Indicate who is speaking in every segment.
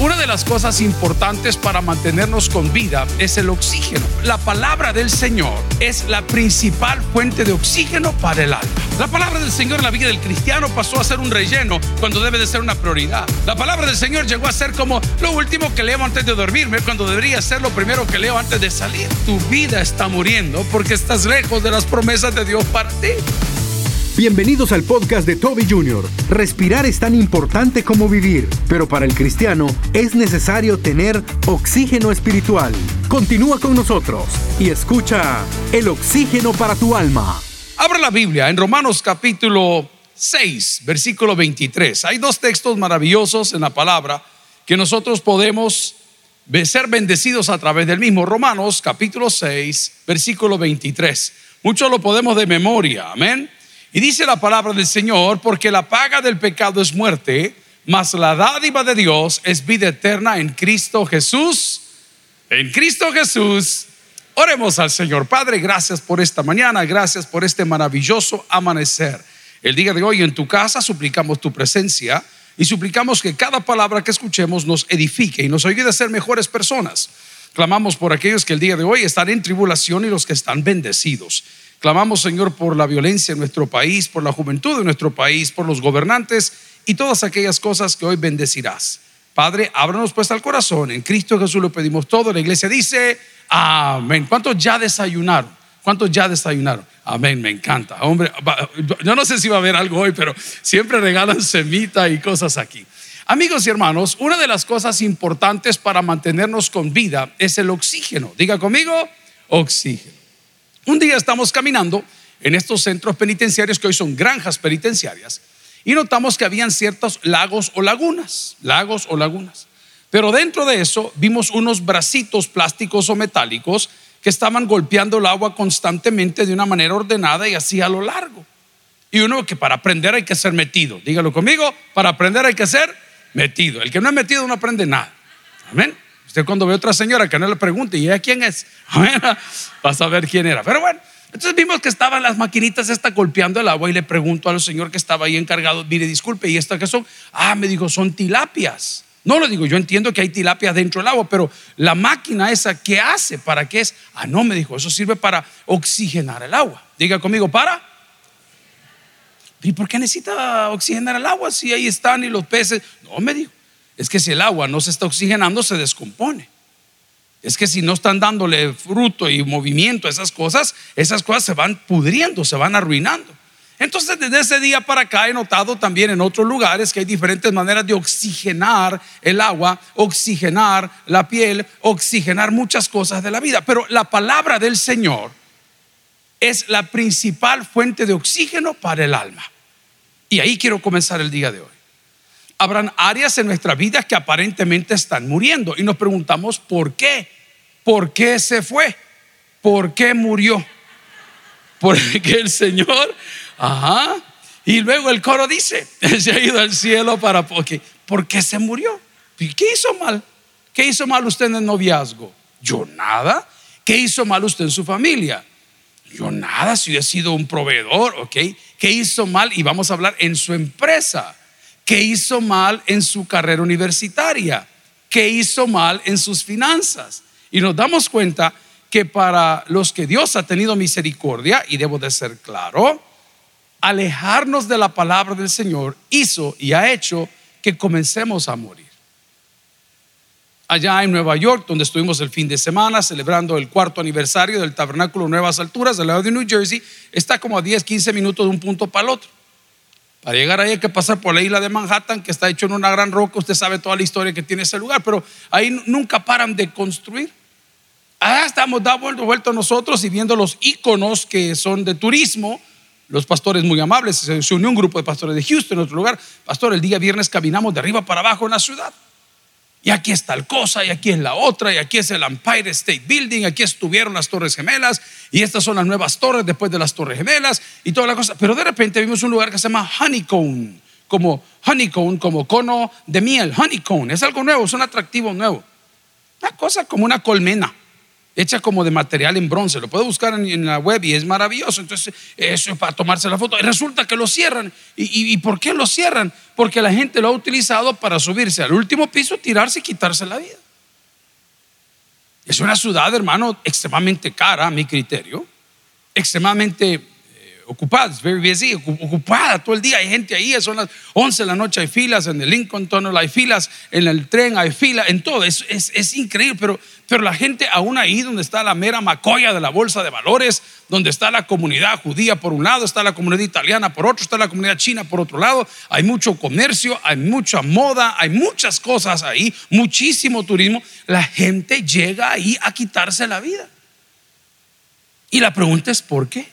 Speaker 1: Una de las cosas importantes para mantenernos con vida es el oxígeno. La palabra del Señor es la principal fuente de oxígeno para el alma. La palabra del Señor en la vida del cristiano pasó a ser un relleno cuando debe de ser una prioridad. La palabra del Señor llegó a ser como lo último que leo antes de dormirme cuando debería ser lo primero que leo antes de salir. Tu vida está muriendo porque estás lejos de las promesas de Dios para ti.
Speaker 2: Bienvenidos al podcast de Toby Jr. Respirar es tan importante como vivir, pero para el cristiano es necesario tener oxígeno espiritual. Continúa con nosotros y escucha El oxígeno para tu alma.
Speaker 1: Abra la Biblia en Romanos capítulo 6, versículo 23. Hay dos textos maravillosos en la palabra que nosotros podemos ser bendecidos a través del mismo. Romanos capítulo 6, versículo 23. Muchos lo podemos de memoria, amén. Y dice la palabra del Señor, porque la paga del pecado es muerte, mas la dádiva de Dios es vida eterna en Cristo Jesús. En Cristo Jesús. Oremos al Señor. Padre, gracias por esta mañana, gracias por este maravilloso amanecer. El día de hoy en tu casa suplicamos tu presencia y suplicamos que cada palabra que escuchemos nos edifique y nos ayude a ser mejores personas. Clamamos por aquellos que el día de hoy están en tribulación y los que están bendecidos. Clamamos, Señor, por la violencia en nuestro país, por la juventud de nuestro país, por los gobernantes y todas aquellas cosas que hoy bendecirás. Padre, ábranos pues al corazón. En Cristo Jesús lo pedimos todo. La iglesia dice, amén. ¿Cuántos ya desayunaron? ¿Cuántos ya desayunaron? Amén, me encanta. Hombre, yo no sé si va a haber algo hoy, pero siempre regalan semita y cosas aquí. Amigos y hermanos, una de las cosas importantes para mantenernos con vida es el oxígeno. Diga conmigo, oxígeno. Un día estamos caminando en estos centros penitenciarios que hoy son granjas penitenciarias y notamos que habían ciertos lagos o lagunas, lagos o lagunas. Pero dentro de eso vimos unos bracitos plásticos o metálicos que estaban golpeando el agua constantemente de una manera ordenada y así a lo largo. Y uno que para aprender hay que ser metido. Dígalo conmigo, para aprender hay que ser metido. El que no es metido no aprende nada. Amén. Usted cuando ve a otra señora que no le pregunte, ¿y ella quién es? Va a saber quién era. Pero bueno, entonces vimos que estaban las maquinitas esta golpeando el agua y le pregunto al señor que estaba ahí encargado, mire, disculpe, ¿y estas qué son? Ah, me dijo, son tilapias. No lo digo, yo entiendo que hay tilapias dentro del agua, pero la máquina esa, ¿qué hace? ¿Para qué es? Ah, no, me dijo, eso sirve para oxigenar el agua. Diga conmigo, ¿para? ¿Y por qué necesita oxigenar el agua si ahí están y los peces? No, me dijo es que si el agua no se está oxigenando, se descompone. Es que si no están dándole fruto y movimiento a esas cosas, esas cosas se van pudriendo, se van arruinando. Entonces, desde ese día para acá he notado también en otros lugares que hay diferentes maneras de oxigenar el agua, oxigenar la piel, oxigenar muchas cosas de la vida. Pero la palabra del Señor es la principal fuente de oxígeno para el alma. Y ahí quiero comenzar el día de hoy habrán áreas en nuestra vida que aparentemente están muriendo y nos preguntamos por qué. ¿Por qué se fue? ¿Por qué murió? Porque el Señor, ajá. Y luego el coro dice, se ha ido al cielo para porque ¿por qué se murió? ¿Qué hizo mal? ¿Qué hizo mal usted en el noviazgo? Yo nada. ¿Qué hizo mal usted en su familia? Yo nada, si he sido un proveedor, ¿ok? ¿Qué hizo mal? Y vamos a hablar en su empresa. ¿Qué hizo mal en su carrera universitaria? ¿Qué hizo mal en sus finanzas? Y nos damos cuenta que para los que Dios ha tenido misericordia, y debo de ser claro, alejarnos de la palabra del Señor hizo y ha hecho que comencemos a morir. Allá en Nueva York, donde estuvimos el fin de semana celebrando el cuarto aniversario del Tabernáculo Nuevas Alturas del lado de New Jersey, está como a 10, 15 minutos de un punto para el otro. Para llegar ahí hay que pasar por la isla de Manhattan, que está hecho en una gran roca. Usted sabe toda la historia que tiene ese lugar, pero ahí nunca paran de construir. Ah, estamos dando vuelta nosotros y viendo los iconos que son de turismo. Los pastores muy amables, se unió un grupo de pastores de Houston en otro lugar. Pastor, el día viernes caminamos de arriba para abajo en la ciudad. Y aquí es tal cosa, y aquí es la otra, y aquí es el Empire State Building, aquí estuvieron las Torres Gemelas, y estas son las nuevas torres después de las Torres Gemelas, y toda la cosa. Pero de repente vimos un lugar que se llama Honeycomb, como honeycomb, como cono de miel, honeycomb. Es algo nuevo, es un atractivo nuevo. Una cosa como una colmena. Hecha como de material en bronce. Lo puede buscar en, la web y es maravilloso. Entonces, eso es para tomarse la foto. Y resulta que lo cierran. ¿Y, por qué lo cierran? Porque la gente lo ha utilizado para subirse al último piso, tirarse y quitarse la vida. Es una ciudad, hermano, extremadamente cara, a mi criterio, extremadamente ocupadas, very busy, ocupada todo el día. Hay gente ahí, son las 11 de la noche, hay filas en el Lincoln Tunnel, hay filas en el tren, hay filas en todo. Es, es, increíble, pero, pero la gente aún ahí donde está la mera macoya de la bolsa de valores, donde está la comunidad judía por un lado, está la comunidad italiana por otro, está la comunidad china por otro lado, hay mucho comercio, hay mucha moda, hay muchas cosas ahí, muchísimo turismo. La gente llega ahí a quitarse la vida. Y la pregunta es, ¿por qué?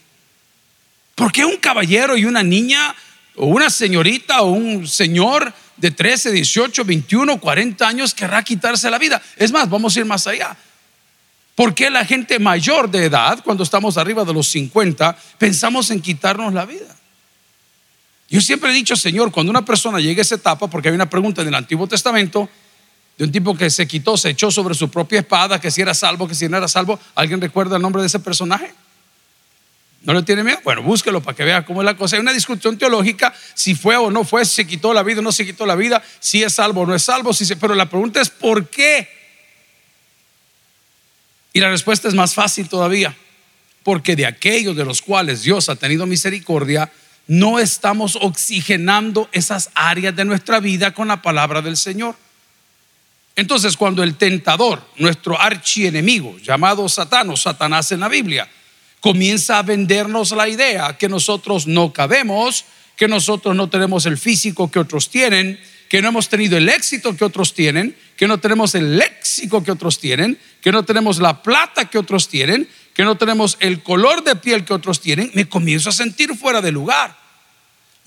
Speaker 1: ¿Por qué un caballero y una niña o una señorita o un señor de 13, 18, 21, 40 años querrá quitarse la vida? Es más, vamos a ir más allá. ¿Por qué la gente mayor de edad, cuando estamos arriba de los 50, pensamos en quitarnos la vida? Yo siempre he dicho, Señor, cuando una persona llegue a esa etapa, porque hay una pregunta en el Antiguo Testamento de un tipo que se quitó, se echó sobre su propia espada, que si era salvo, que si no era salvo, ¿alguien recuerda el nombre de ese personaje? ¿No le tiene miedo? Bueno, búsquelo para que vea cómo es la cosa. Hay una discusión teológica si fue o no fue, si se quitó la vida o no se quitó la vida, si es salvo o no es salvo, pero la pregunta es ¿por qué? Y la respuesta es más fácil todavía. Porque de aquellos de los cuales Dios ha tenido misericordia, no estamos oxigenando esas áreas de nuestra vida con la palabra del Señor. Entonces, cuando el tentador, nuestro archienemigo, llamado Satán o Satanás en la Biblia, comienza a vendernos la idea que nosotros no cabemos, que nosotros no tenemos el físico que otros tienen, que no hemos tenido el éxito que otros tienen, que no tenemos el léxico que otros tienen, que no tenemos la plata que otros tienen, que no tenemos el color de piel que otros tienen, me comienzo a sentir fuera de lugar.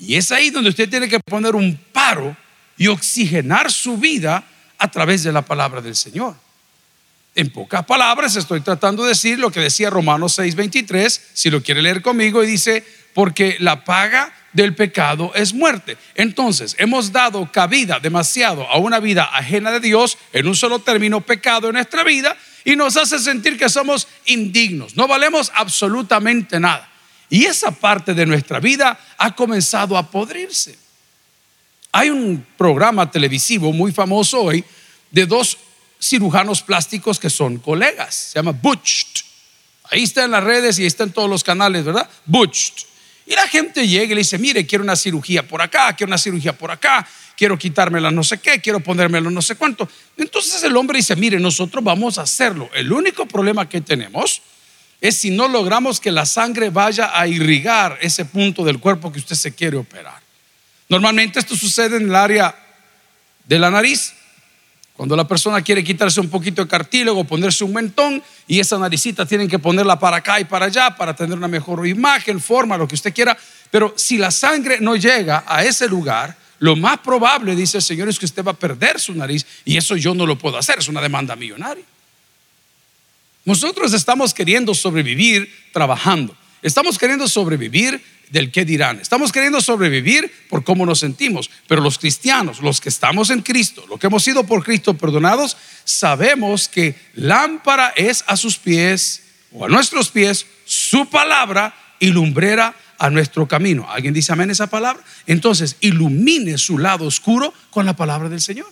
Speaker 1: Y es ahí donde usted tiene que poner un paro y oxigenar su vida a través de la palabra del Señor. En pocas palabras estoy tratando de decir lo que decía Romanos 6:23, si lo quiere leer conmigo, y dice, porque la paga del pecado es muerte. Entonces, hemos dado cabida demasiado a una vida ajena de Dios, en un solo término, pecado en nuestra vida, y nos hace sentir que somos indignos, no valemos absolutamente nada. Y esa parte de nuestra vida ha comenzado a podrirse. Hay un programa televisivo muy famoso hoy de dos cirujanos plásticos que son colegas. Se llama Butched. Ahí está en las redes y ahí está en todos los canales, ¿verdad? Butched. Y la gente llega y le dice, mire, quiero una cirugía por acá, quiero una cirugía por acá, quiero quitármela no sé qué, quiero ponérmelo no sé cuánto. Entonces el hombre dice, mire, nosotros vamos a hacerlo. El único problema que tenemos es si no logramos que la sangre vaya a irrigar ese punto del cuerpo que usted se quiere operar. Normalmente esto sucede en el área de la nariz, cuando la persona quiere quitarse un poquito de cartílago, ponerse un mentón y esa naricita tienen que ponerla para acá y para allá para tener una mejor imagen, forma, lo que usted quiera. Pero si la sangre no llega a ese lugar, lo más probable, dice el Señor, es que usted va a perder su nariz y eso yo no lo puedo hacer, es una demanda millonaria. Nosotros estamos queriendo sobrevivir trabajando, estamos queriendo sobrevivir del qué dirán. Estamos queriendo sobrevivir por cómo nos sentimos, pero los cristianos, los que estamos en Cristo, los que hemos sido por Cristo perdonados, sabemos que lámpara es a sus pies o a nuestros pies su palabra y lumbrera a nuestro camino. ¿Alguien dice amén esa palabra? Entonces, ilumine su lado oscuro con la palabra del Señor.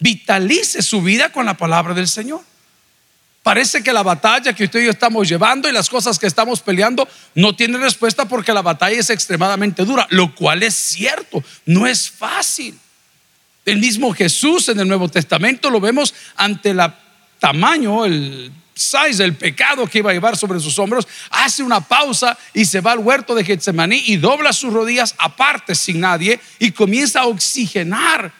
Speaker 1: Vitalice su vida con la palabra del Señor. Parece que la batalla que usted y yo estamos llevando y las cosas que estamos peleando no tienen respuesta porque la batalla es extremadamente dura, lo cual es cierto, no es fácil. El mismo Jesús en el Nuevo Testamento lo vemos ante el tamaño, el size del pecado que iba a llevar sobre sus hombros, hace una pausa y se va al huerto de Getsemaní y dobla sus rodillas aparte sin nadie y comienza a oxigenar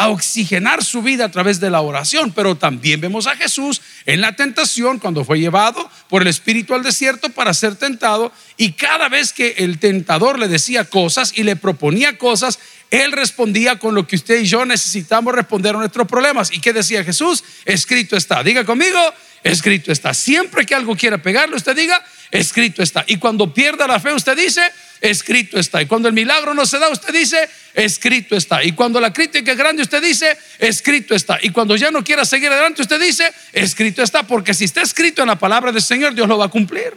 Speaker 1: a oxigenar su vida a través de la oración, pero también vemos a Jesús en la tentación cuando fue llevado por el Espíritu al desierto para ser tentado y cada vez que el tentador le decía cosas y le proponía cosas, él respondía con lo que usted y yo necesitamos responder a nuestros problemas. ¿Y qué decía Jesús? Escrito está. Diga conmigo, escrito está. Siempre que algo quiera pegarle, usted diga, escrito está. Y cuando pierda la fe, usted dice, escrito está. Y cuando el milagro no se da, usted dice, escrito está. Y cuando la crítica es grande, usted dice, escrito está. Y cuando ya no quiera seguir adelante, usted dice, escrito está. Porque si está escrito en la palabra del Señor, Dios lo va a cumplir.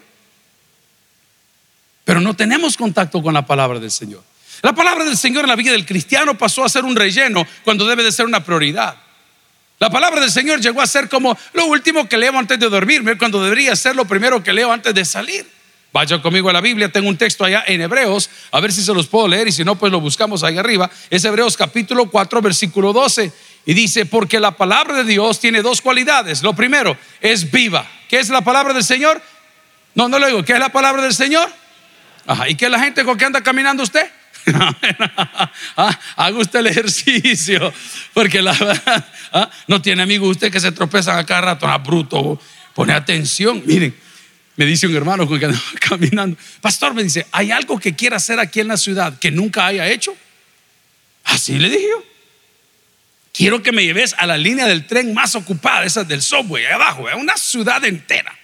Speaker 1: Pero no tenemos contacto con la palabra del Señor. La palabra del Señor en la vida del cristiano pasó a ser un relleno cuando debe de ser una prioridad. La palabra del Señor llegó a ser como lo último que leo antes de dormirme, cuando debería ser lo primero que leo antes de salir. Vaya conmigo a la Biblia, tengo un texto allá en Hebreos, a ver si se los puedo leer y si no, pues lo buscamos ahí arriba. Es Hebreos capítulo 4, versículo 12. Y dice, porque la palabra de Dios tiene dos cualidades. Lo primero, es viva. ¿Qué es la palabra del Señor? No, no lo digo. ¿Qué es la palabra del Señor? Ajá. ¿Y qué es la gente con que anda caminando usted? ah, haga usted el ejercicio, porque la verdad, ah, no tiene amigo usted que se tropezan a cada rato, ah, bruto, pone atención. Miren, me dice un hermano que andaba caminando, pastor, me dice, ¿hay algo que quiera hacer aquí en la ciudad que nunca haya hecho? Así le dije yo. Quiero que me lleves a la línea del tren más ocupada, esa del subway, ahí abajo, es una ciudad entera.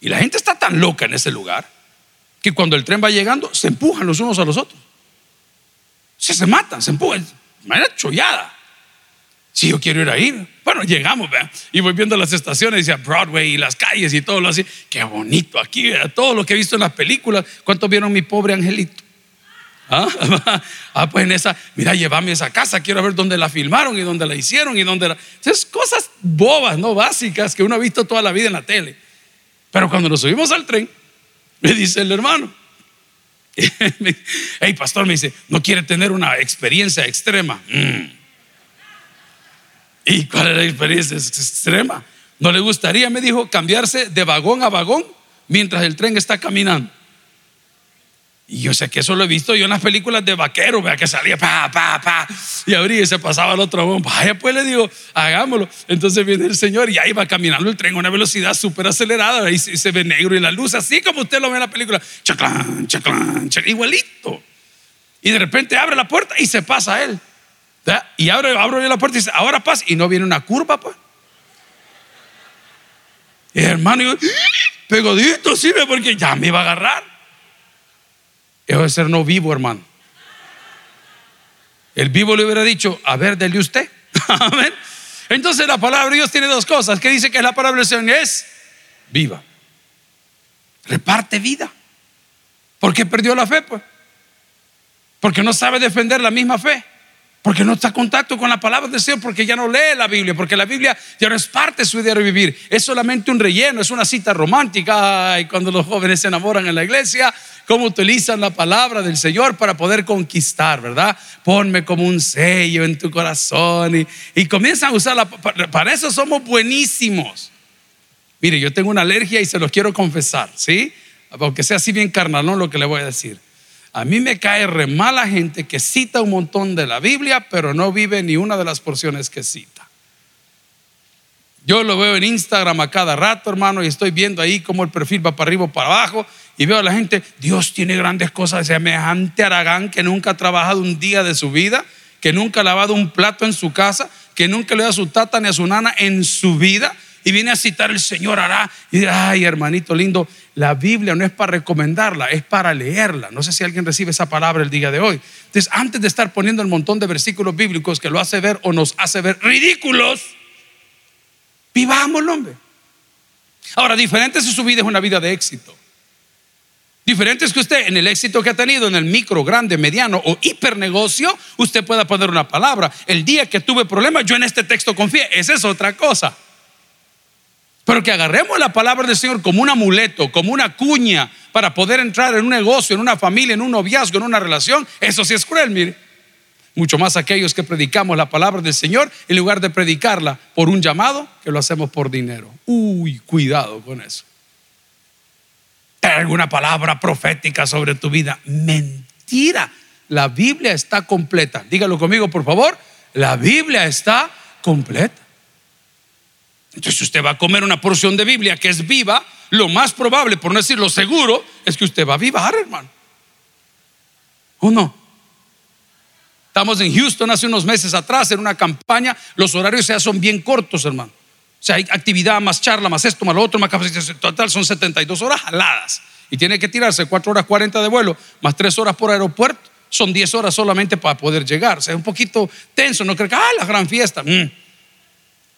Speaker 1: Y la gente está tan loca en ese lugar que cuando el tren va llegando se empujan los unos a los otros. Se, se matan, se empujan. Manera chollada. Si yo quiero ir ahí, bueno, llegamos, y voy viendo las estaciones, decía Broadway y las calles y todo lo así. Qué bonito aquí, todo lo que he visto en las películas. ¿Cuántos vieron mi pobre angelito? ¿Ah? ah, pues en esa, mira, llévame a esa casa, quiero ver dónde la filmaron y dónde la hicieron y dónde la. Es cosas bobas, no básicas que uno ha visto toda la vida en la tele. Pero cuando nos subimos al tren, me dice el hermano. Hey, pastor, me dice, ¿no quiere tener una experiencia extrema? Mm. ¿Y cuál es la experiencia extrema? ¿No le gustaría, me dijo, cambiarse de vagón a vagón mientras el tren está caminando? Y yo sé que eso lo he visto yo en las películas de vaquero, vea que salía pa, pa, pa, y abría y se pasaba al otro vagón. Vaya, pues le digo, hagámoslo. Entonces viene el Señor y ahí va caminando el tren a una velocidad súper acelerada, y se ve negro y la luz, así como usted lo ve en la película, chaclán, chaclán, chaclán igualito. Y de repente abre la puerta y se pasa él. Y abre, abre la puerta y dice, ahora pasa. Y no viene una curva, pues. Y hermano, yo, pegodito, sí, porque ya me iba a agarrar. Eso es ser no vivo, hermano. El vivo le hubiera dicho, a ver, dele usted. Amén. Entonces la palabra de Dios tiene dos cosas. Que dice que la palabra del Señor es viva. Reparte vida. ¿Por qué perdió la fe? Pues? Porque no sabe defender la misma fe. Porque no está en contacto con la palabra del Señor, porque ya no lee la Biblia, porque la Biblia ya no es parte de su diario vivir. Es solamente un relleno, es una cita romántica. Y cuando los jóvenes se enamoran en la iglesia, cómo utilizan la palabra del Señor para poder conquistar, ¿verdad? Ponme como un sello en tu corazón y, y comienzan a usarla. Para eso somos buenísimos. Mire, yo tengo una alergia y se los quiero confesar, ¿sí? Aunque sea así bien carnalón lo que le voy a decir. A mí me cae re mala gente que cita un montón de la Biblia, pero no vive ni una de las porciones que cita. Yo lo veo en Instagram a cada rato, hermano, y estoy viendo ahí cómo el perfil va para arriba o para abajo, y veo a la gente, Dios tiene grandes cosas, semejante Aragán que nunca ha trabajado un día de su vida, que nunca ha lavado un plato en su casa, que nunca le da a su tata ni a su nana en su vida, y viene a citar el Señor hará. Y dice, ay, hermanito lindo, la Biblia no es para recomendarla, es para leerla. No sé si alguien recibe esa palabra el día de hoy. Entonces, antes de estar poniendo el montón de versículos bíblicos que lo hace ver o nos hace ver ridículos, vivámoslo, hombre. Ahora, diferente si su vida es una vida de éxito. Diferente es que usted en el éxito que ha tenido en el micro, grande, mediano o hipernegocio, usted pueda poner una palabra. El día que tuve problemas, yo en este texto confié. Esa es otra cosa. Pero que agarremos la palabra del Señor como un amuleto, como una cuña para poder entrar en un negocio, en una familia, en un noviazgo, en una relación, eso sí es cruel, mire. Mucho más aquellos que predicamos la palabra del Señor en lugar de predicarla por un llamado, que lo hacemos por dinero. Uy, cuidado con eso. alguna palabra profética sobre tu vida? Mentira. La Biblia está completa. Dígalo conmigo, por favor. La Biblia está completa. Entonces, si usted va a comer una porción de Biblia que es viva, lo más probable, por no decir lo seguro, es que usted va a vivar, hermano. ¿O no? Estamos en Houston hace unos meses atrás en una campaña, los horarios ya son bien cortos, hermano. O sea, hay actividad, más charla, más esto, más lo otro, más capacidad total, son 72 horas jaladas. y tiene que tirarse 4 horas 40 de vuelo, más 3 horas por aeropuerto, son 10 horas solamente para poder llegar. O sea, es un poquito tenso, no creo que, ah, la gran fiesta. Mm.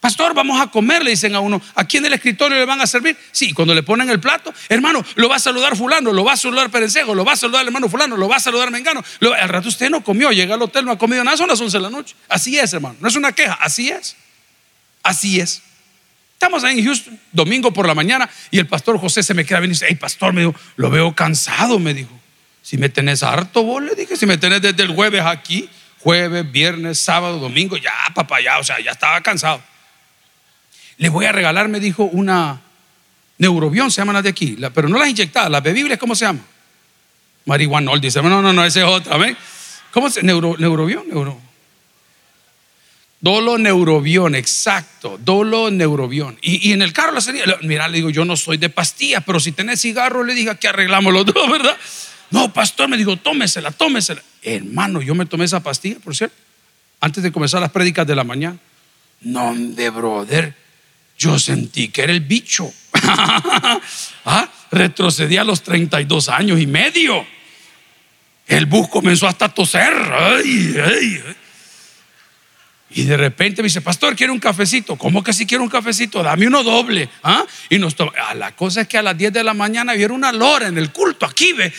Speaker 1: Pastor, vamos a comer, le dicen a uno. ¿Aquí en el escritorio le van a servir? Sí, cuando le ponen el plato, hermano, lo va a saludar fulano, lo va a saludar Perencejo, lo va a saludar el hermano fulano, lo va a saludar Mengano. al rato usted no comió, llega al hotel, no ha comido nada, son las 11 de la noche. Así es, hermano, no es una queja, así es. Así es. Estamos ahí en Houston, domingo por la mañana, y el pastor José se me queda bien y dice, hey, pastor, me dijo, lo veo cansado, me dijo. Si me tenés harto, vos le dije, si me tenés desde el jueves aquí, jueves, viernes, sábado, domingo, ya, papá, ya, o sea, ya estaba cansado. Le voy a regalar, me dijo, una neurobión, se llaman las de aquí, pero no las inyectadas, las bebibles, ¿cómo se llama? Marihuanol, dice, no, no, no, ese es otra, ¿ven? ¿Cómo se Neuro, neurobión? Neuro. Dolo neurobión, exacto, dolo neurobión. Y, en el carro la salida, mira, le digo, yo no soy de pastillas, pero si tenés cigarro, le dije, que arreglamos los dos, ¿verdad? No, pastor, me dijo, tómesela, tómesela. Hermano, yo me tomé esa pastilla, por cierto, antes de comenzar las prédicas de la mañana. No, de brother yo sentí que era el bicho. ¿Ah? Retrocedí a los 32 años y medio. El bus comenzó hasta a toser. Y de repente me dice, pastor, quiero un cafecito. ¿Cómo que si quiero un cafecito? Dame uno doble. ¿Ah? Y nos ah, la cosa es que a las 10 de la mañana vieron una lora en el culto. Aquí ve.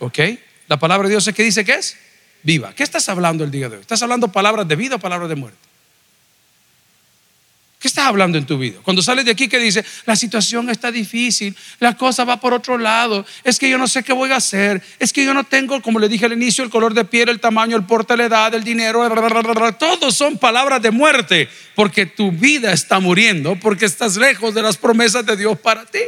Speaker 1: Ok. La palabra de Dios es que dice que es viva. ¿Qué estás hablando el día de hoy? ¿Estás hablando palabras de vida o palabras de muerte? ¿Qué estás hablando en tu vida? Cuando sales de aquí que dice, la situación está difícil, la cosa va por otro lado, es que yo no sé qué voy a hacer, es que yo no tengo, como le dije al inicio, el color de piel, el tamaño, el porte, la edad, el dinero, todos son palabras de muerte, porque tu vida está muriendo, porque estás lejos de las promesas de Dios para ti.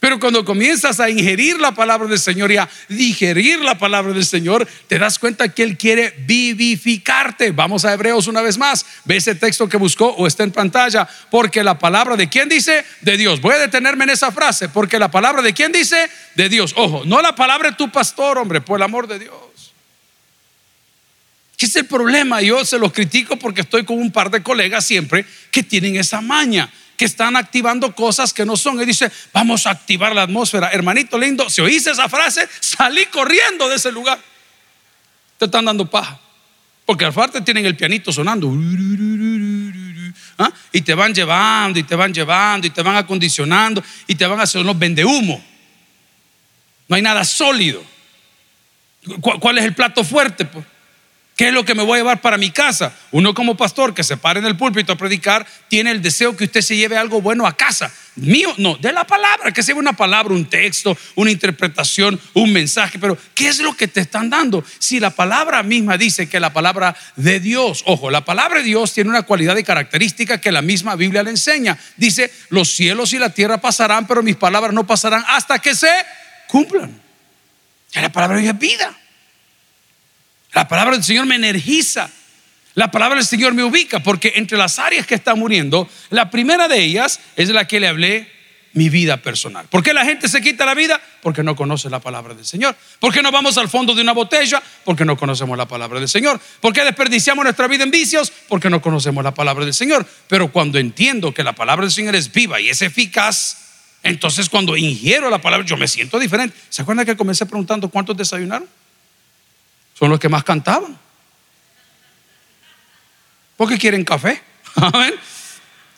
Speaker 1: Pero cuando comienzas a ingerir la palabra del Señor y a digerir la palabra del Señor, te das cuenta que Él quiere vivificarte. Vamos a Hebreos una vez más. Ve ese texto que buscó o está en pantalla. Porque la palabra de quién dice? De Dios. Voy a detenerme en esa frase. Porque la palabra de quién dice? De Dios. Ojo, no la palabra de tu pastor, hombre, por el amor de Dios. ¿Qué es el problema? Yo se los critico porque estoy con un par de colegas siempre que tienen esa maña que están activando cosas que no son. Y dice, vamos a activar la atmósfera. Hermanito lindo, si oíste esa frase, salí corriendo de ese lugar. Te están dando paja. Porque al parte tienen el pianito sonando. ¿Ah? Y te van llevando, y te van llevando, y te van acondicionando, y te van a hacer unos humo No hay nada sólido. ¿Cuál es el plato fuerte? Pues? ¿Qué es lo que me voy a llevar para mi casa? Uno como pastor que se pare en el púlpito a predicar tiene el deseo que usted se lleve algo bueno a casa. Mío, no, de la palabra, que se lleve una palabra, un texto, una interpretación, un mensaje. Pero, ¿qué es lo que te están dando? Si la palabra misma dice que la palabra de Dios, ojo, la palabra de Dios tiene una cualidad y característica que la misma Biblia le enseña. Dice, los cielos y la tierra pasarán, pero mis palabras no pasarán hasta que se cumplan. Ya la palabra de Dios es vida. La palabra del Señor me energiza. La palabra del Señor me ubica porque entre las áreas que están muriendo, la primera de ellas es la que le hablé mi vida personal. ¿Por qué la gente se quita la vida? Porque no conoce la palabra del Señor. ¿Por qué no vamos al fondo de una botella? Porque no conocemos la palabra del Señor. ¿Por qué desperdiciamos nuestra vida en vicios? Porque no conocemos la palabra del Señor. Pero cuando entiendo que la palabra del Señor es viva y es eficaz, entonces cuando ingiero la palabra yo me siento diferente. ¿Se acuerdan que comencé preguntando cuántos desayunaron? Son los que más cantaban. Porque quieren café.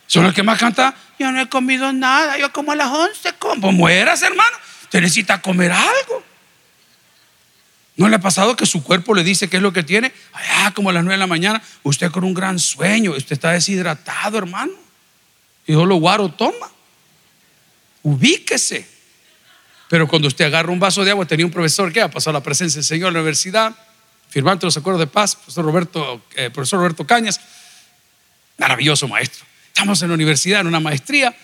Speaker 1: Son los que más cantan. Yo no he comido nada. Yo como a las 11. como mueras, hermano. Usted necesita comer algo. ¿No le ha pasado que su cuerpo le dice qué es lo que tiene? Allá, como a las 9 de la mañana, usted con un gran sueño, usted está deshidratado, hermano. Y lo guaro toma. Ubíquese. Pero cuando usted agarra un vaso de agua, tenía un profesor que ha pasado la presencia del Señor en la universidad firmante los acuerdos de paz, profesor Roberto, eh, profesor Roberto Cañas, maravilloso maestro. Estamos en la universidad, en una maestría,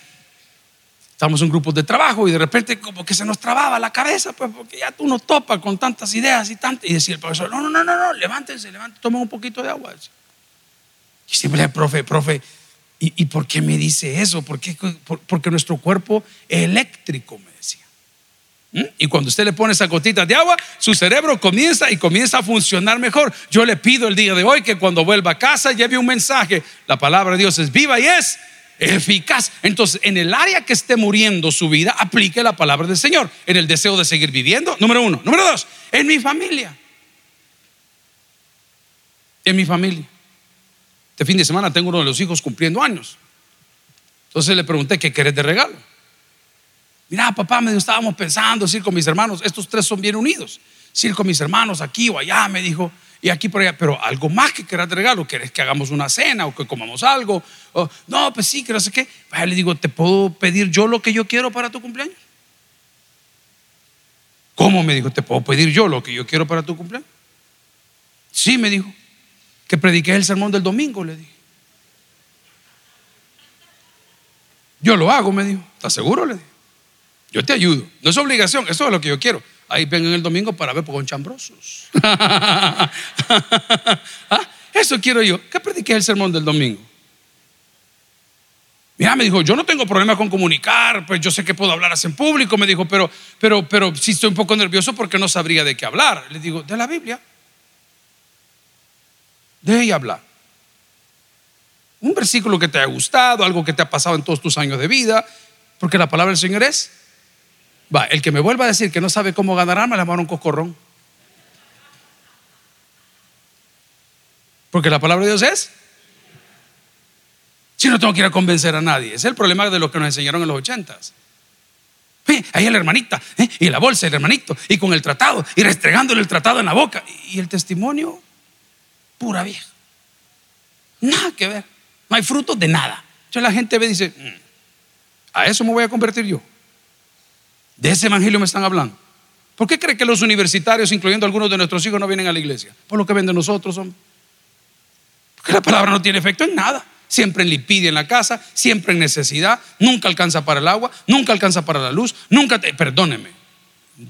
Speaker 1: estamos en grupos de trabajo y de repente como que se nos trababa la cabeza, pues porque ya tú no topas con tantas ideas y tantas. Y decía el profesor, no, no, no, no, no levántense, levántense, tomen un poquito de agua. Y siempre le profe, profe, ¿y, por qué me dice eso? Porque, porque nuestro cuerpo es eléctrico, me decía. ¿Mm? Y cuando usted le pone esa gotita de agua, su cerebro comienza y comienza a funcionar mejor. Yo le pido el día de hoy que cuando vuelva a casa lleve un mensaje. La palabra de Dios es viva y es eficaz. Entonces, en el área que esté muriendo su vida, aplique la palabra del Señor. En el deseo de seguir viviendo, número uno. Número dos, en mi familia. En mi familia. Este fin de semana tengo uno de los hijos cumpliendo años. Entonces le pregunté, ¿qué querés de regalo? Mira, papá, me estábamos pensando, ir con mis hermanos, estos tres son bien unidos. Ir con mis hermanos aquí o allá, me dijo y aquí por allá, pero algo más que quieras de regalo, ¿quieres que hagamos una cena o que comamos algo? no, pues sí, que no sé qué. le digo, ¿te puedo pedir yo lo que yo quiero para tu cumpleaños? ¿Cómo? Me dijo, ¿te puedo pedir yo lo que yo quiero para tu cumpleaños? Sí, me dijo, que prediqué el sermón del domingo, le dije. Yo lo hago, me dijo. ¿Estás seguro? Le dije. Yo te ayudo. No es obligación, eso es lo que yo quiero. Ahí vengan el domingo para ver con chambrosos. ¿Ah? Eso quiero yo. ¿Qué prediqué el sermón del domingo? Mira, me dijo, yo no tengo problema con comunicar, pues yo sé que puedo hablar así en público, me dijo, pero, pero, pero sí estoy un poco nervioso porque no sabría de qué hablar. Le digo, de la Biblia. De ella hablar. Un versículo que te haya gustado, algo que te ha pasado en todos tus años de vida, porque la palabra del Señor es Va, el que me vuelva a decir que no sabe cómo ganar me le mando un coscorrón. Porque la palabra de Dios es. Si no tengo que ir a convencer a nadie. Es el problema de lo que nos enseñaron en los ochentas. ahí es la hermanita, ¿eh? y la bolsa, el hermanito, y con el tratado, y restregándole el tratado en la boca. Y el testimonio, pura vieja. Nada que ver. No hay frutos de nada. Entonces la gente ve y dice, mm, a eso me voy a convertir yo. De ese evangelio me están hablando. ¿Por qué cree que los universitarios, incluyendo algunos de nuestros hijos, no vienen a la iglesia? Por lo que ven de nosotros, son. Porque la palabra no tiene efecto en nada. Siempre en lipidia en la casa, siempre en necesidad, nunca alcanza para el agua, nunca alcanza para la luz, nunca te. Perdóneme.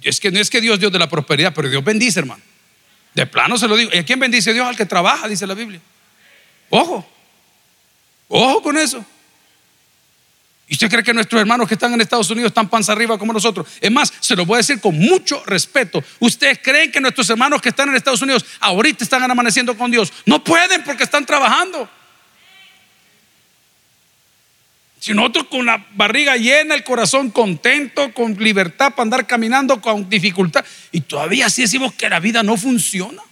Speaker 1: Es que no es que Dios Dios de la prosperidad, pero Dios bendice, hermano. De plano se lo digo. ¿Y a quién bendice Dios? Al que trabaja, dice la Biblia. Ojo. Ojo con eso. ¿Y usted cree que nuestros hermanos que están en Estados Unidos están panza arriba como nosotros? Es más, se lo voy a decir con mucho respeto. ¿Ustedes creen que nuestros hermanos que están en Estados Unidos ahorita están amaneciendo con Dios? No pueden porque están trabajando. Si nosotros con la barriga llena, el corazón contento, con libertad para andar caminando con dificultad, y todavía así decimos que la vida no funciona.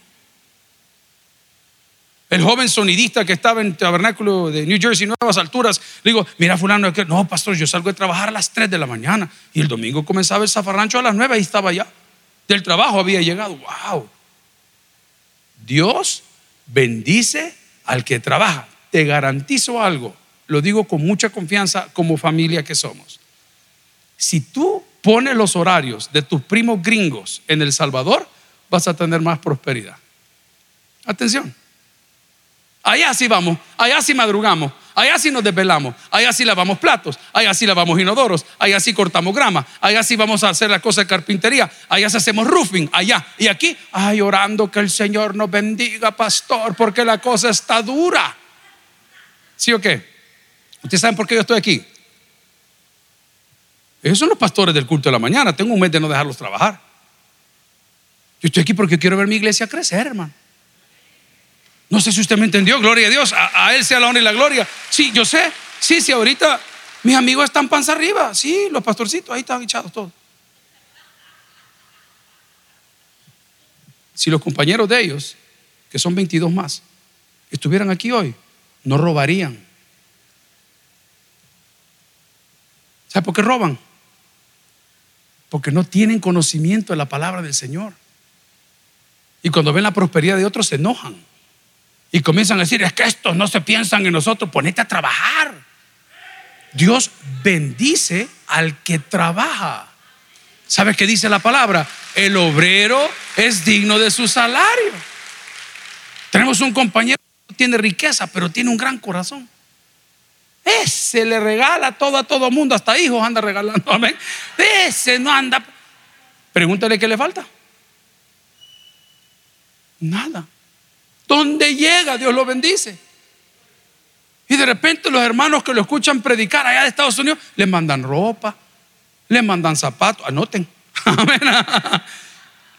Speaker 1: El joven sonidista que estaba en tabernáculo de New Jersey, Nuevas Alturas, le digo, mira fulano, no, pastor, yo salgo de trabajar a las 3 de la mañana y el domingo comenzaba el zafarrancho a las 9 y estaba ya. Del trabajo había llegado. Wow. Dios bendice al que trabaja. Te garantizo algo, lo digo con mucha confianza como familia que somos. Si tú pones los horarios de tus primos gringos en El Salvador, vas a tener más prosperidad. Atención. Allá sí vamos, allá sí madrugamos, allá sí nos desvelamos, allá sí lavamos platos, allá sí lavamos inodoros, allá sí cortamos grama, allá sí vamos a hacer la cosa de carpintería, allá sí hacemos roofing, allá. Y aquí, ay, orando que el Señor nos bendiga, pastor, porque la cosa está dura. ¿Sí o qué? ¿Ustedes saben por qué yo estoy aquí? Esos son los pastores del culto de la mañana. Tengo un mes de no dejarlos trabajar. Yo estoy aquí porque quiero ver mi iglesia crecer, hermano. No sé si usted me entendió, gloria a Dios, a, Él sea la honra y la gloria. Sí, yo sé, sí, sí, ahorita mis amigos están panza arriba, sí, los pastorcitos, ahí están echados todos. Si los compañeros de ellos, que son 22 más, estuvieran aquí hoy, no robarían. ¿Sabe por qué roban? Porque no tienen conocimiento de la palabra del Señor. Y cuando ven la prosperidad de otros se enojan. Y comienzan a decir, es que estos no se piensan en nosotros, ponete a trabajar. Dios bendice al que trabaja. ¿Sabes qué dice la palabra? El obrero es digno de su salario. Tenemos un compañero que tiene riqueza, pero tiene un gran corazón. Ese le regala todo a todo mundo, hasta hijos anda regalando. Amén. Ese no anda. Pregúntale qué le falta. Nada. Donde llega, Dios lo bendice. Y de repente los hermanos que lo escuchan predicar allá de Estados Unidos, le mandan ropa, le mandan zapatos, anoten.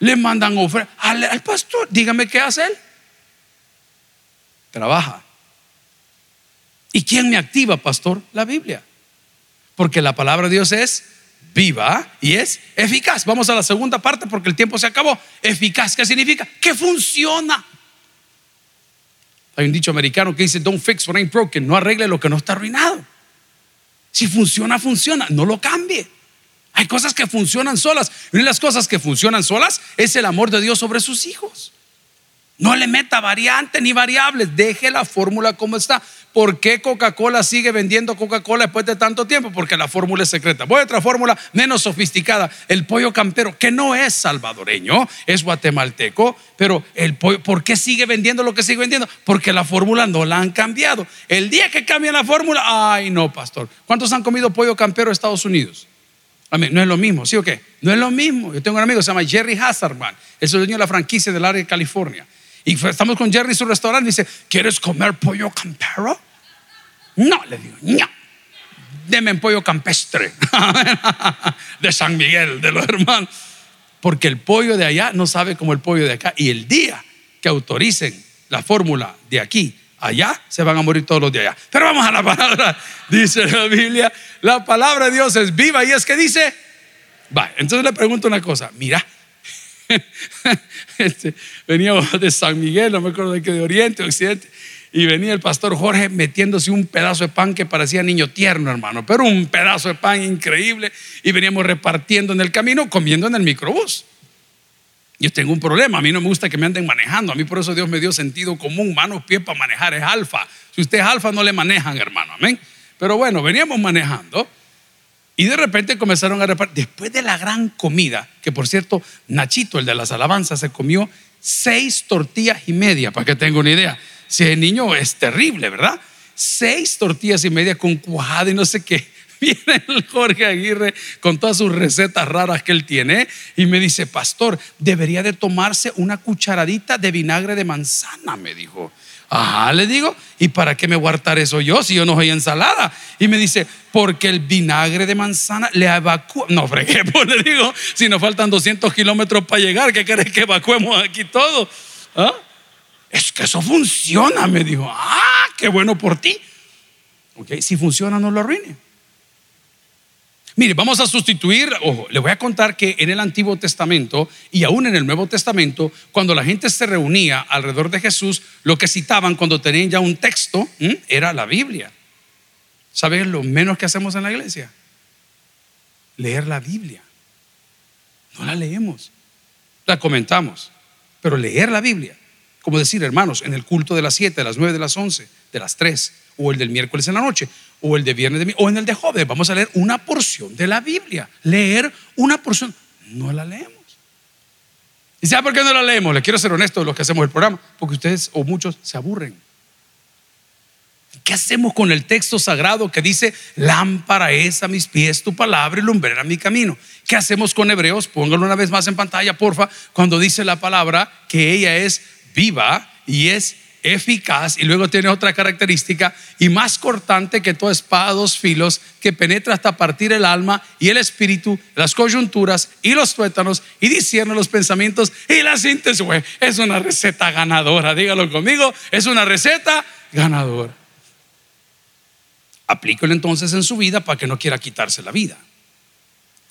Speaker 1: le mandan ofrendas. Al, pastor, dígame qué hace él. Trabaja. ¿Y quién me activa, pastor? La Biblia. Porque la palabra de Dios es viva y es eficaz. Vamos a la segunda parte porque el tiempo se acabó. Eficaz, ¿qué significa? Que funciona. Hay un dicho americano que dice, don't fix what ain't broken, no arregle lo que no está arruinado. Si funciona, funciona, no lo cambie. Hay cosas que funcionan solas. Y una de las cosas que funcionan solas es el amor de Dios sobre sus hijos. No le meta variantes ni variables, deje la fórmula como está. ¿Por qué Coca-Cola sigue vendiendo Coca-Cola después de tanto tiempo? Porque la fórmula es secreta. Voy a otra fórmula menos sofisticada, el pollo campero, que no es salvadoreño, es guatemalteco, pero el pollo, ¿por qué sigue vendiendo lo que sigue vendiendo? Porque la fórmula no la han cambiado. El día que cambian la fórmula, ay no, pastor. ¿Cuántos han comido pollo campero en Estados Unidos? No es lo mismo, ¿sí o qué? No es lo mismo. Yo tengo un amigo se llama Jerry Hazardman, es el dueño de la franquicia del área de California. Y estamos con Jerry en su restaurante dice, ¿quieres comer pollo campero? No, le digo, no. Deme pollo campestre de San Miguel, de los hermanos. Porque el pollo de allá no sabe como el pollo de acá. Y el día que autoricen la fórmula de aquí, allá, se van a morir todos los de allá. Pero vamos a la palabra. Dice la Biblia, la palabra de Dios es viva y es que dice, va. Entonces le pregunto una cosa, mira, este, veníamos de San Miguel, no me acuerdo de qué, de Oriente, Occidente, y venía el pastor Jorge metiéndose un pedazo de pan que parecía niño tierno, hermano, pero un pedazo de pan increíble, y veníamos repartiendo en el camino, comiendo en el microbús. Yo tengo un problema, a mí no me gusta que me anden manejando, a mí por eso Dios me dio sentido común, manos, pies para manejar es alfa. Si usted es alfa, no le manejan, hermano, amén. Pero bueno, veníamos manejando y de repente comenzaron a repartir, después de la gran comida, que por cierto, Nachito, el de las alabanzas, se comió seis tortillas y media, para que tenga una idea. Si el niño es terrible, ¿verdad? Seis tortillas y media con cuajada y no sé qué. Viene el Jorge Aguirre con todas sus recetas raras que él tiene y me dice, pastor, debería de tomarse una cucharadita de vinagre de manzana, me dijo. Ajá, le digo, ¿y para qué me guardar eso yo si yo no soy ensalada? Y me dice, porque el vinagre de manzana le evacúa. No, fregué, pues le digo, si nos faltan 200 kilómetros para llegar, ¿qué querés que evacuemos aquí todo? ¿Ah? Es que eso funciona, me dijo. Ah, qué bueno por ti. Ok, si funciona, no lo arruine. Mire, vamos a sustituir, ojo, le voy a contar que en el Antiguo Testamento y aún en el Nuevo Testamento, cuando la gente se reunía alrededor de Jesús, lo que citaban cuando tenían ya un texto era la Biblia. ¿Sabes lo menos que hacemos en la iglesia? Leer la Biblia. No la leemos, la comentamos, pero leer la Biblia, como decir, hermanos, en el culto de las 7, de las 9, de las 11, de las 3, o el del miércoles en la noche, o el de viernes de o en el de jueves. Vamos a leer una porción de la Biblia. Leer una porción. No la leemos. ¿Y sabe por qué no la leemos? Le quiero ser honesto de los que hacemos el programa. Porque ustedes o muchos se aburren. ¿Qué hacemos con el texto sagrado que dice, lámpara es a mis pies tu palabra y lumbrera mi camino? ¿Qué hacemos con Hebreos? Póngalo una vez más en pantalla, porfa, cuando dice la palabra que ella es viva y es eficaz y luego tiene otra característica y más cortante que toda espada dos filos que penetra hasta partir el alma y el espíritu, las coyunturas y los tuétanos y discierne los pensamientos y la síntesis. Es una receta ganadora, dígalo conmigo, es una receta ganadora. Aplíquelo entonces en su vida para que no quiera quitarse la vida.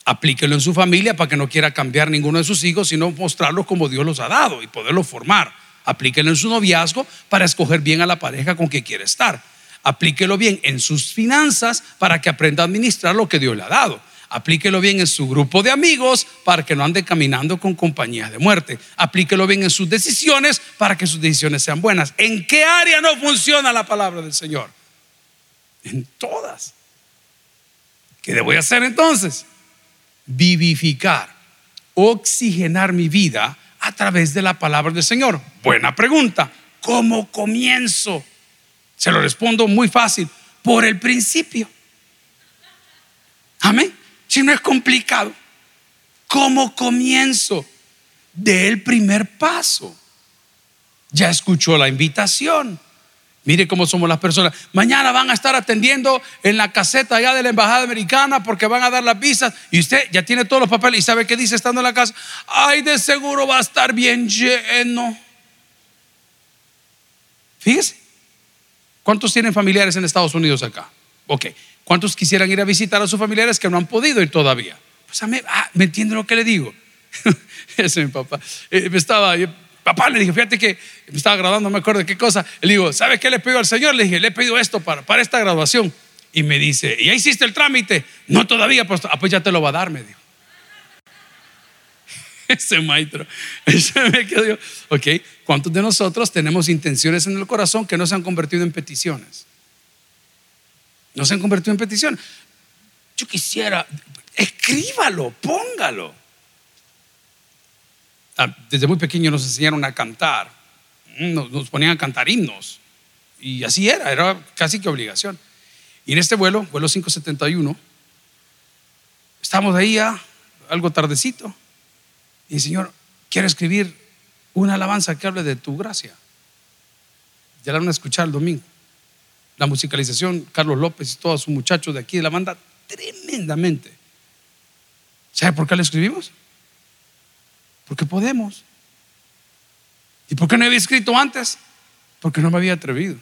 Speaker 1: Aplíquelo en su familia para que no quiera cambiar ninguno de sus hijos, sino mostrarlos como Dios los ha dado y poderlos formar Aplíquelo en su noviazgo para escoger bien a la pareja con que quiere estar. Aplíquelo bien en sus finanzas para que aprenda a administrar lo que Dios le ha dado. Aplíquelo bien en su grupo de amigos para que no ande caminando con compañías de muerte. Aplíquelo bien en sus decisiones para que sus decisiones sean buenas. ¿En qué área no funciona la palabra del Señor? En todas. ¿Qué debo hacer entonces? Vivificar, oxigenar mi vida a través de la palabra del Señor. Buena pregunta. ¿Cómo comienzo? Se lo respondo muy fácil. Por el principio. Amén. Si no es complicado. ¿Cómo comienzo? De el primer paso. Ya escuchó la invitación. Mire cómo somos las personas. Mañana van a estar atendiendo en la caseta allá de la embajada americana porque van a dar las visas y usted ya tiene todos los papeles y sabe qué dice estando en la casa. Ay, de seguro va a estar bien lleno. Fíjese, ¿Cuántos tienen familiares en Estados Unidos acá? Ok. ¿Cuántos quisieran ir a visitar a sus familiares que no han podido ir todavía? Pues a mí, ah, ¿me entiende lo que le digo? Ese es mi papá. Eh, estaba, papá le dije, fíjate que me estaba graduando, no me acuerdo de qué cosa. Le digo, ¿sabe qué le pido al Señor? Le dije, le he pedido esto para, para esta graduación. Y me dice, ¿y ya hiciste el trámite? No todavía, pues, ah, pues ya te lo va a dar, me dijo. Ese maestro, ese me quedó. Ok, ¿cuántos de nosotros tenemos intenciones en el corazón que no se han convertido en peticiones? No se han convertido en peticiones. Yo quisiera, escríbalo, póngalo. Ah, desde muy pequeño nos enseñaron a cantar, nos, nos ponían a cantar himnos. Y así era, era casi que obligación. Y en este vuelo, vuelo 571, estamos ahí ya, algo tardecito, y el Señor quiere escribir una alabanza que hable de tu gracia. Ya la van a escuchar el domingo. La musicalización, Carlos López y todos sus muchachos de aquí de la banda, tremendamente. ¿Sabe por qué la escribimos? Porque podemos. ¿Y por qué no había escrito antes? Porque no me había atrevido.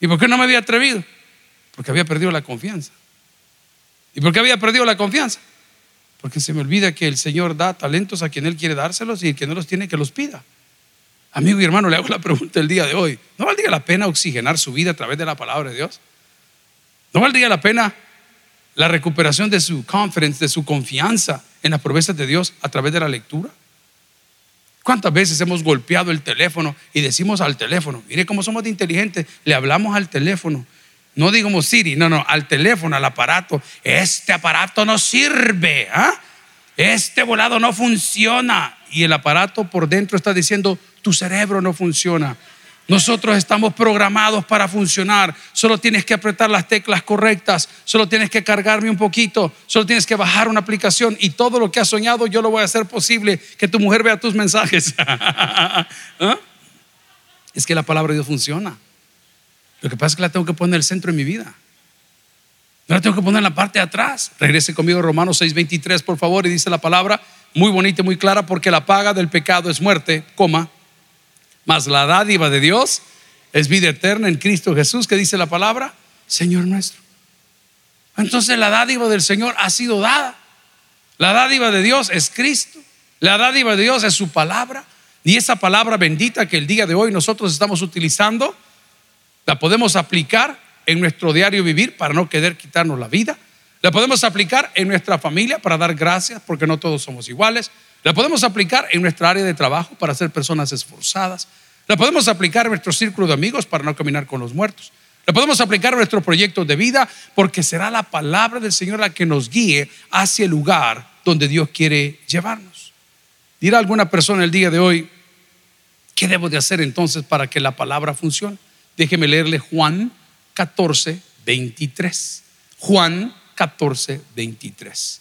Speaker 1: ¿Y por qué no me había atrevido? Porque había perdido la confianza. ¿Y por qué había perdido la confianza? Porque se me olvida que el Señor da talentos a quien Él quiere dárselos y el que no los tiene que los pida. Amigo y hermano, le hago la pregunta el día de hoy. ¿No valdría la pena oxigenar su vida a través de la palabra de Dios? ¿No valdría la pena la recuperación de su confidence, de su confianza en las promesas de Dios a través de la lectura? ¿Cuántas veces hemos golpeado el teléfono y decimos al teléfono, mire cómo somos de inteligentes, le hablamos al teléfono no digamos Siri, no, no, al teléfono, al aparato. Este aparato no sirve. ¿ah? Este volado no funciona. Y el aparato por dentro está diciendo, tu cerebro no funciona. Nosotros estamos programados para funcionar. Solo tienes que apretar las teclas correctas. Solo tienes que cargarme un poquito. Solo tienes que bajar una aplicación. Y todo lo que has soñado, yo lo voy a hacer posible. Que tu mujer vea tus mensajes. ¿Ah? Es que la palabra de Dios funciona. Lo que pasa es que la tengo que poner en el centro de mi vida. No la tengo que poner en la parte de atrás. Regrese conmigo Romanos 6:23, por favor, y dice la palabra muy bonita y muy clara, porque la paga del pecado es muerte, coma, mas la dádiva de Dios es vida eterna en Cristo Jesús, que dice la palabra, Señor nuestro. Entonces la dádiva del Señor ha sido dada. La dádiva de Dios es Cristo. La dádiva de Dios es su palabra. Y esa palabra bendita que el día de hoy nosotros estamos utilizando la podemos aplicar en nuestro diario vivir para no querer quitarnos la vida. La podemos aplicar en nuestra familia para dar gracias porque no todos somos iguales. La podemos aplicar en nuestra área de trabajo para ser personas esforzadas. La podemos aplicar en nuestro círculo de amigos para no caminar con los muertos. La podemos aplicar en nuestros proyectos de vida porque será la palabra del Señor la que nos guíe hacia el lugar donde Dios quiere llevarnos. Dirá alguna persona el día de hoy, ¿qué debo de hacer entonces para que la palabra funcione? Déjeme leerle Juan 14, 23. Juan 14, 23.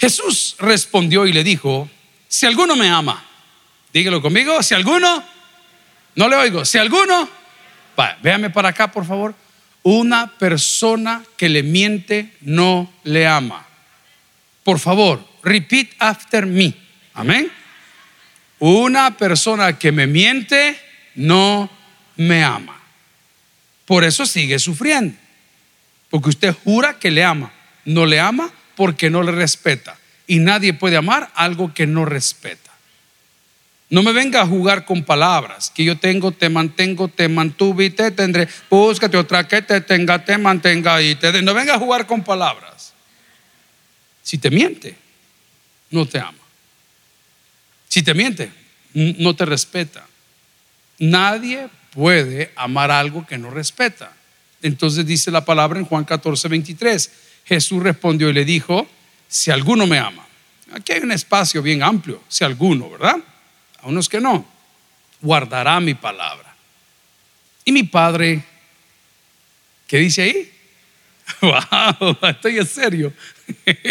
Speaker 1: Jesús respondió y le dijo, si alguno me ama, dígalo conmigo, si alguno, no le oigo, si alguno, véame para acá por favor, una persona que le miente no le ama. Por favor, repeat after me. Amén. Una persona que me miente no me ama. Por eso sigue sufriendo. Porque usted jura que le ama. No le ama porque no le respeta. Y nadie puede amar algo que no respeta. No me venga a jugar con palabras. Que yo tengo, te mantengo, te mantuve y te tendré. Búscate otra que te tenga, te mantenga y te. No venga a jugar con palabras. Si te miente, no te ama. Si te miente, no te respeta. Nadie puede amar algo que no respeta. Entonces dice la palabra en Juan 14, 23. Jesús respondió y le dijo, si alguno me ama, aquí hay un espacio bien amplio, si alguno, ¿verdad? A unos que no, guardará mi palabra. Y mi padre, ¿qué dice ahí? Wow, estoy en serio.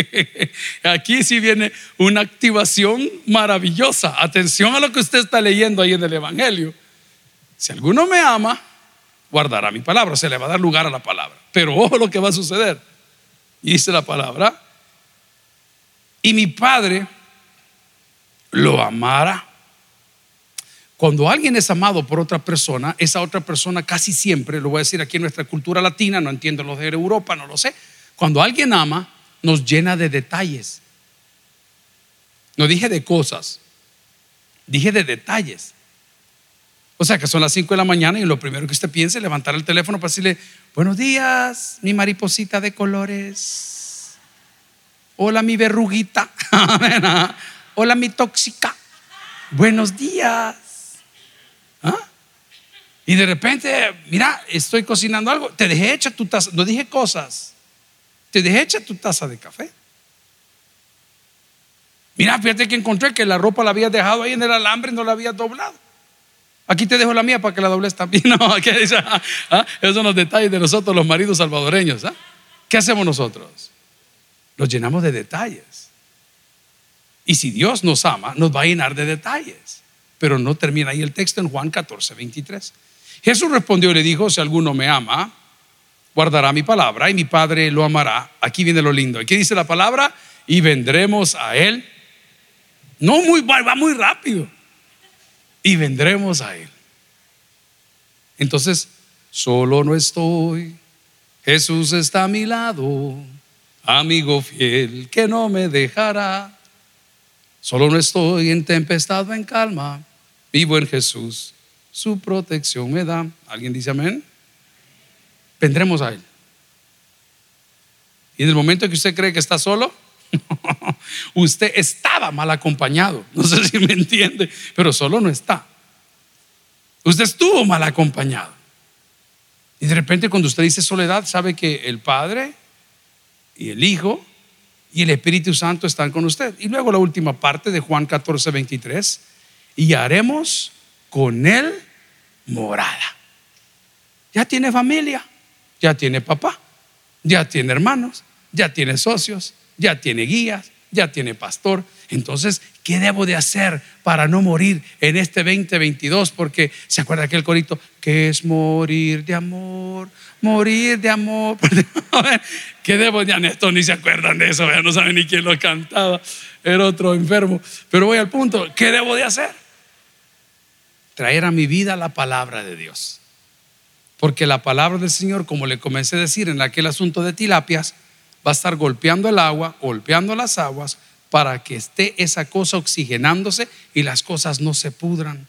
Speaker 1: Aquí sí viene una activación maravillosa. Atención a lo que usted está leyendo ahí en el Evangelio. Si alguno me ama, guardará mi palabra, se le va a dar lugar a la palabra. Pero ojo lo que va a suceder. Dice la palabra, y mi padre lo amará. Cuando alguien es amado por otra persona, esa otra persona casi siempre, lo voy a decir aquí en nuestra cultura latina, no entiendo los de Europa, no lo sé, cuando alguien ama, nos llena de detalles. No dije de cosas, dije de detalles. O sea que son las 5 de la mañana y lo primero que usted piensa es levantar el teléfono para decirle, buenos días, mi mariposita de colores. Hola, mi verruguita. Hola, mi tóxica. Buenos días. ¿Ah? Y de repente, mira, estoy cocinando algo. Te dejé hecha tu taza. No dije cosas. Te dejé hecha tu taza de café. Mira, fíjate que encontré que la ropa la había dejado ahí en el alambre y no la había doblado. Aquí te dejo la mía para que la dobles también. No, ¿Ah? Esos son los detalles de nosotros, los maridos salvadoreños. ¿ah? ¿Qué hacemos nosotros? Los llenamos de detalles. Y si Dios nos ama, nos va a llenar de detalles. Pero no termina ahí el texto en Juan 14, 23. Jesús respondió y le dijo, si alguno me ama, guardará mi palabra y mi Padre lo amará. Aquí viene lo lindo. Aquí dice la palabra y vendremos a Él no muy, va muy rápido. Y vendremos a Él. Entonces, solo no estoy. Jesús está a mi lado, amigo fiel, que no me dejará. Solo no estoy en tempestad o en calma. Vivo en Jesús, su protección me da. ¿Alguien dice amén? Vendremos a Él. Y en el momento que usted cree que está solo, Usted estaba mal acompañado. No sé si me entiende, pero solo no está. Usted estuvo mal acompañado. Y de repente cuando usted dice soledad, sabe que el Padre y el Hijo y el Espíritu Santo están con usted. Y luego la última parte de Juan 14, 23. Y haremos con él morada. Ya tiene familia, ya tiene papá, ya tiene hermanos, ya tiene socios, ya tiene guías, ya tiene pastor. Entonces, ¿qué debo de hacer para no morir en este 2022? Porque se acuerda aquel corito, que es morir de amor, morir de amor. ¿Qué debo de Esto ni se acuerdan de eso, no saben ni quién lo cantaba, era otro enfermo. Pero voy al punto, ¿qué debo de hacer? Traer a mi vida la palabra de Dios. Porque la palabra del Señor, como le comencé a decir en aquel asunto de tilapias, va a estar golpeando el agua, golpeando las aguas, para que esté esa cosa oxigenándose y las cosas no se pudran.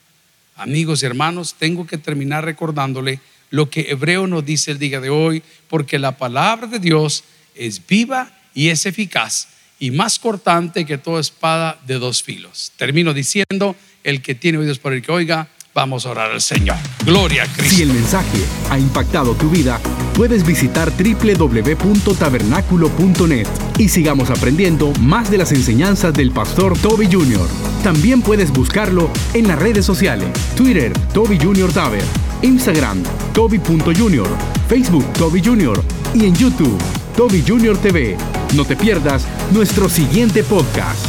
Speaker 1: Amigos y hermanos, tengo que terminar recordándole lo que Hebreo nos dice el día de hoy, porque la palabra de Dios es viva y es eficaz y más cortante que toda espada de dos filos. Termino diciendo, el que tiene oídos por el que oiga, Vamos a orar al Señor. Gloria a Cristo.
Speaker 2: Si el mensaje ha impactado tu vida, puedes visitar www.tabernaculo.net y sigamos aprendiendo más de las enseñanzas del pastor Toby Jr. También puedes buscarlo en las redes sociales: Twitter, Toby Jr. Taber, Instagram, Toby.Jr., Facebook, Toby Jr. y en YouTube, Toby Jr. TV. No te pierdas nuestro siguiente podcast.